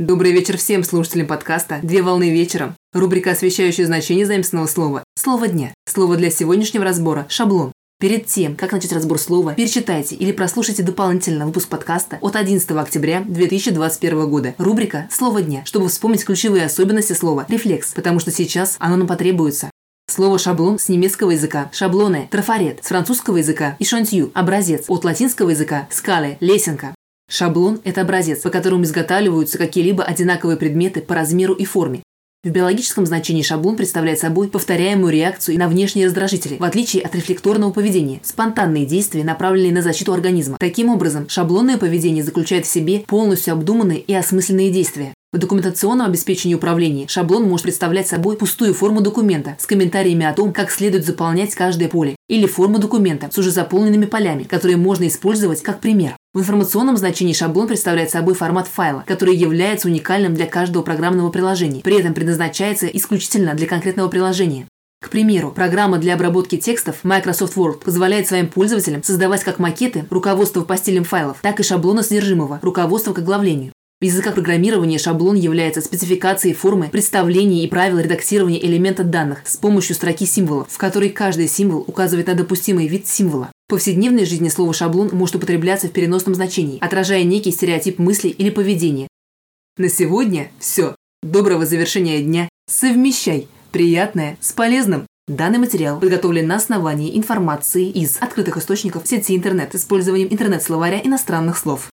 Добрый вечер всем слушателям подкаста «Две волны вечером». Рубрика, освещающая значение заместного слова. Слово дня. Слово для сегодняшнего разбора – шаблон. Перед тем, как начать разбор слова, перечитайте или прослушайте дополнительно выпуск подкаста от 11 октября 2021 года. Рубрика «Слово дня», чтобы вспомнить ключевые особенности слова «рефлекс», потому что сейчас оно нам потребуется. Слово «шаблон» с немецкого языка, шаблоны, трафарет с французского языка и образец, от латинского языка – скалы, лесенка. Шаблон – это образец, по которому изготавливаются какие-либо одинаковые предметы по размеру и форме. В биологическом значении шаблон представляет собой повторяемую реакцию на внешние раздражители, в отличие от рефлекторного поведения, спонтанные действия, направленные на защиту организма. Таким образом, шаблонное поведение заключает в себе полностью обдуманные и осмысленные действия. В документационном обеспечении управления шаблон может представлять собой пустую форму документа с комментариями о том, как следует заполнять каждое поле, или форму документа с уже заполненными полями, которые можно использовать как пример. В информационном значении шаблон представляет собой формат файла, который является уникальным для каждого программного приложения, при этом предназначается исключительно для конкретного приложения. К примеру, программа для обработки текстов Microsoft Word позволяет своим пользователям создавать как макеты, руководство по стилям файлов, так и шаблоны содержимого, руководство к оглавлению. В языках программирования шаблон является спецификацией формы, представления и правил редактирования элемента данных с помощью строки символов, в которой каждый символ указывает на допустимый вид символа. В повседневной жизни слово «шаблон» может употребляться в переносном значении, отражая некий стереотип мысли или поведения. На сегодня все. Доброго завершения дня. Совмещай приятное с полезным. Данный материал подготовлен на основании информации из открытых источников сети интернет с использованием интернет-словаря иностранных слов.